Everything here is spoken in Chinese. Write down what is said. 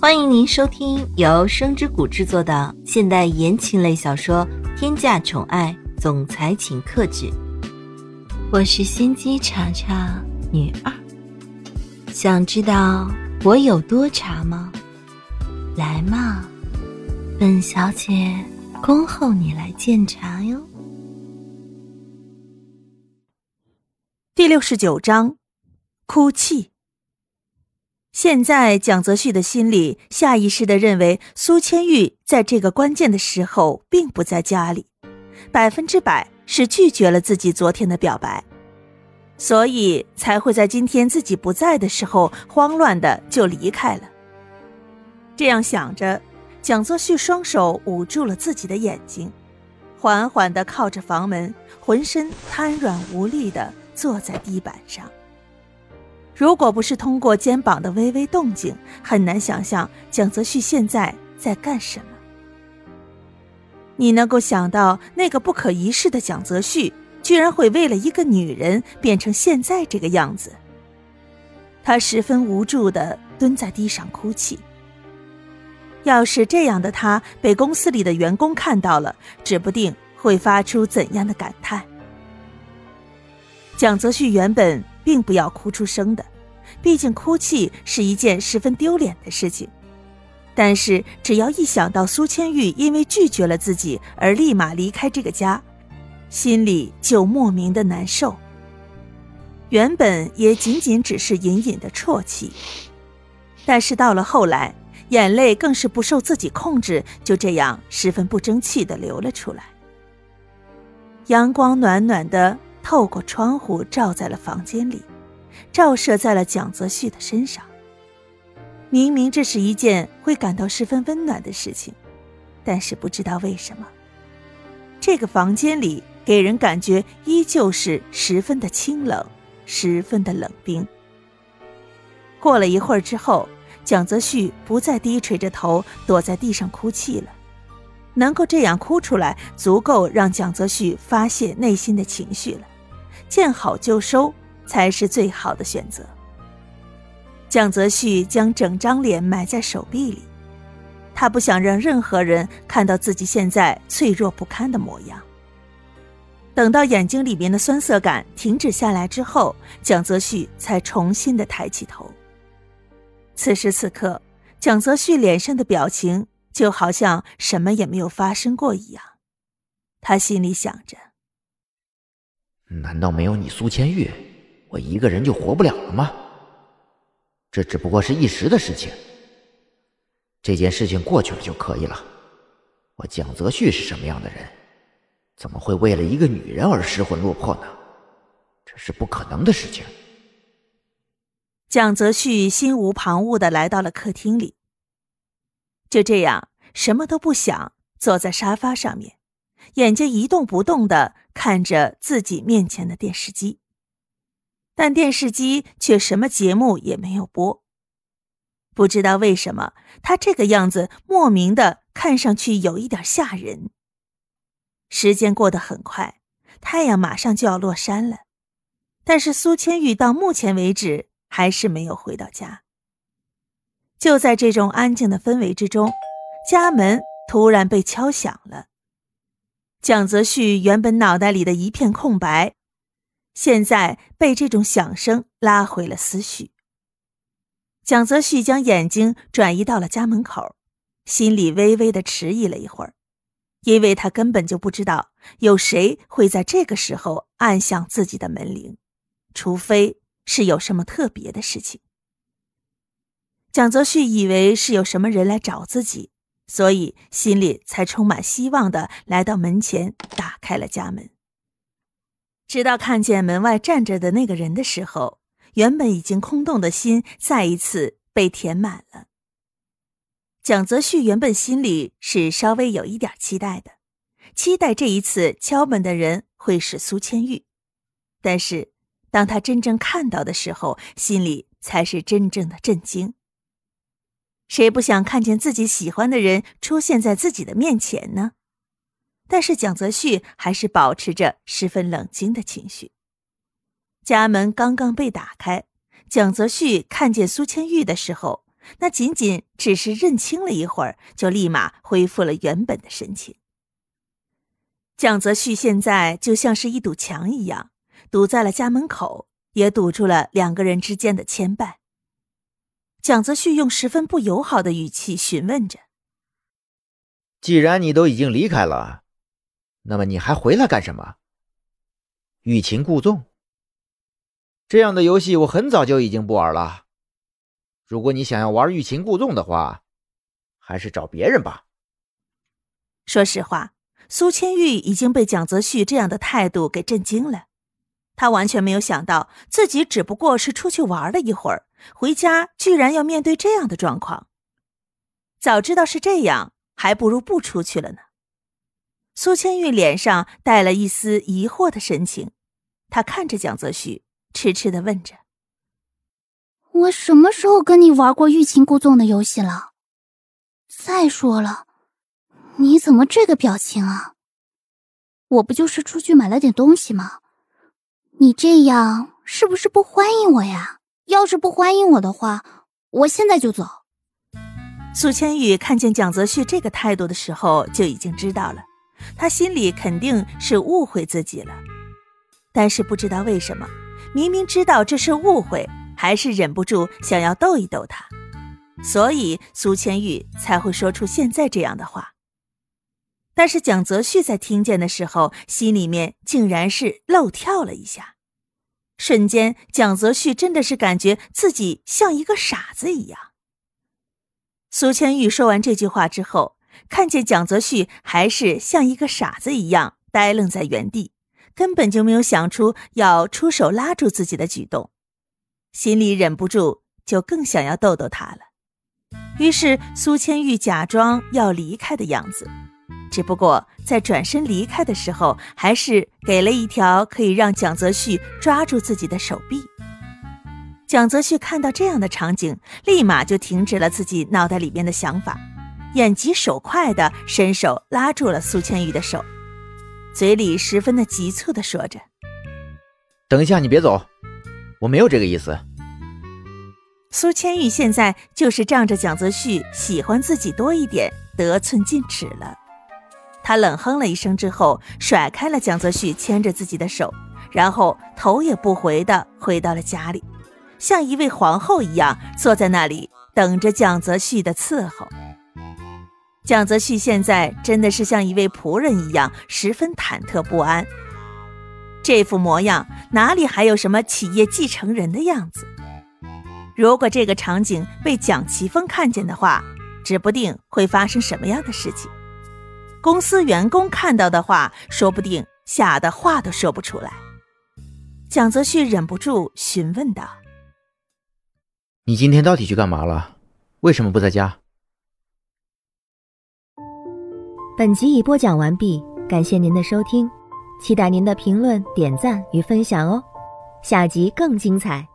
欢迎您收听由声之谷制作的现代言情类小说《天价宠爱总裁请克制》，我是心机茶茶女二。想知道我有多茶吗？来嘛，本小姐恭候你来鉴茶哟。第六十九章，哭泣。现在，蒋泽旭的心里下意识的认为苏千玉在这个关键的时候并不在家里，百分之百是拒绝了自己昨天的表白，所以才会在今天自己不在的时候慌乱的就离开了。这样想着，蒋泽旭双手捂住了自己的眼睛，缓缓的靠着房门，浑身瘫软无力的坐在地板上。如果不是通过肩膀的微微动静，很难想象蒋泽旭现在在干什么。你能够想到那个不可一世的蒋泽旭，居然会为了一个女人变成现在这个样子？他十分无助的蹲在地上哭泣。要是这样的他被公司里的员工看到了，指不定会发出怎样的感叹。蒋泽旭原本。并不要哭出声的，毕竟哭泣是一件十分丢脸的事情。但是只要一想到苏千玉因为拒绝了自己而立马离开这个家，心里就莫名的难受。原本也仅仅只是隐隐的啜泣，但是到了后来，眼泪更是不受自己控制，就这样十分不争气的流了出来。阳光暖暖的。透过窗户照在了房间里，照射在了蒋泽旭的身上。明明这是一件会感到十分温暖的事情，但是不知道为什么，这个房间里给人感觉依旧是十分的清冷，十分的冷冰。过了一会儿之后，蒋泽旭不再低垂着头躲在地上哭泣了，能够这样哭出来，足够让蒋泽旭发泄内心的情绪了。见好就收才是最好的选择。蒋泽旭将整张脸埋在手臂里，他不想让任何人看到自己现在脆弱不堪的模样。等到眼睛里面的酸涩感停止下来之后，蒋泽旭才重新的抬起头。此时此刻，蒋泽旭脸上的表情就好像什么也没有发生过一样，他心里想着。难道没有你苏千玉，我一个人就活不了了吗？这只不过是一时的事情，这件事情过去了就可以了。我蒋泽旭是什么样的人？怎么会为了一个女人而失魂落魄呢？这是不可能的事情。蒋泽旭心无旁骛的来到了客厅里，就这样什么都不想，坐在沙发上面。眼睛一动不动的看着自己面前的电视机，但电视机却什么节目也没有播。不知道为什么，他这个样子莫名的看上去有一点吓人。时间过得很快，太阳马上就要落山了，但是苏千玉到目前为止还是没有回到家。就在这种安静的氛围之中，家门突然被敲响了。蒋泽旭原本脑袋里的一片空白，现在被这种响声拉回了思绪。蒋泽旭将眼睛转移到了家门口，心里微微的迟疑了一会儿，因为他根本就不知道有谁会在这个时候按响自己的门铃，除非是有什么特别的事情。蒋泽旭以为是有什么人来找自己。所以心里才充满希望的来到门前，打开了家门。直到看见门外站着的那个人的时候，原本已经空洞的心再一次被填满了。蒋泽旭原本心里是稍微有一点期待的，期待这一次敲门的人会是苏千玉，但是当他真正看到的时候，心里才是真正的震惊。谁不想看见自己喜欢的人出现在自己的面前呢？但是蒋泽旭还是保持着十分冷静的情绪。家门刚刚被打开，蒋泽旭看见苏千玉的时候，那仅仅只是认清了一会儿，就立马恢复了原本的神情。蒋泽旭现在就像是一堵墙一样，堵在了家门口，也堵住了两个人之间的牵绊。蒋泽旭用十分不友好的语气询问着：“既然你都已经离开了，那么你还回来干什么？欲擒故纵？这样的游戏我很早就已经不玩了。如果你想要玩欲擒故纵的话，还是找别人吧。”说实话，苏千玉已经被蒋泽旭这样的态度给震惊了。他完全没有想到，自己只不过是出去玩了一会儿，回家居然要面对这样的状况。早知道是这样，还不如不出去了呢。苏千玉脸上带了一丝疑惑的神情，他看着蒋泽旭，痴痴的问着：“我什么时候跟你玩过欲擒故纵的游戏了？再说了，你怎么这个表情啊？我不就是出去买了点东西吗？”你这样是不是不欢迎我呀？要是不欢迎我的话，我现在就走。苏千玉看见蒋泽旭这个态度的时候，就已经知道了，他心里肯定是误会自己了。但是不知道为什么，明明知道这是误会，还是忍不住想要逗一逗他，所以苏千玉才会说出现在这样的话。但是蒋泽旭在听见的时候，心里面竟然是漏跳了一下，瞬间，蒋泽旭真的是感觉自己像一个傻子一样。苏千玉说完这句话之后，看见蒋泽旭还是像一个傻子一样呆愣在原地，根本就没有想出要出手拉住自己的举动，心里忍不住就更想要逗逗他了。于是，苏千玉假装要离开的样子。只不过在转身离开的时候，还是给了一条可以让蒋泽旭抓住自己的手臂。蒋泽旭看到这样的场景，立马就停止了自己脑袋里边的想法，眼疾手快的伸手拉住了苏千玉的手，嘴里十分的急促的说着：“等一下，你别走，我没有这个意思。”苏千玉现在就是仗着蒋泽旭喜欢自己多一点，得寸进尺了。他冷哼了一声之后，甩开了蒋泽旭牵着自己的手，然后头也不回的回到了家里，像一位皇后一样坐在那里等着蒋泽旭的伺候。蒋泽旭现在真的是像一位仆人一样，十分忐忑不安。这副模样哪里还有什么企业继承人的样子？如果这个场景被蒋奇峰看见的话，指不定会发生什么样的事情。公司员工看到的话，说不定吓得话都说不出来。蒋泽旭忍不住询问道：“你今天到底去干嘛了？为什么不在家？”本集已播讲完毕，感谢您的收听，期待您的评论、点赞与分享哦。下集更精彩。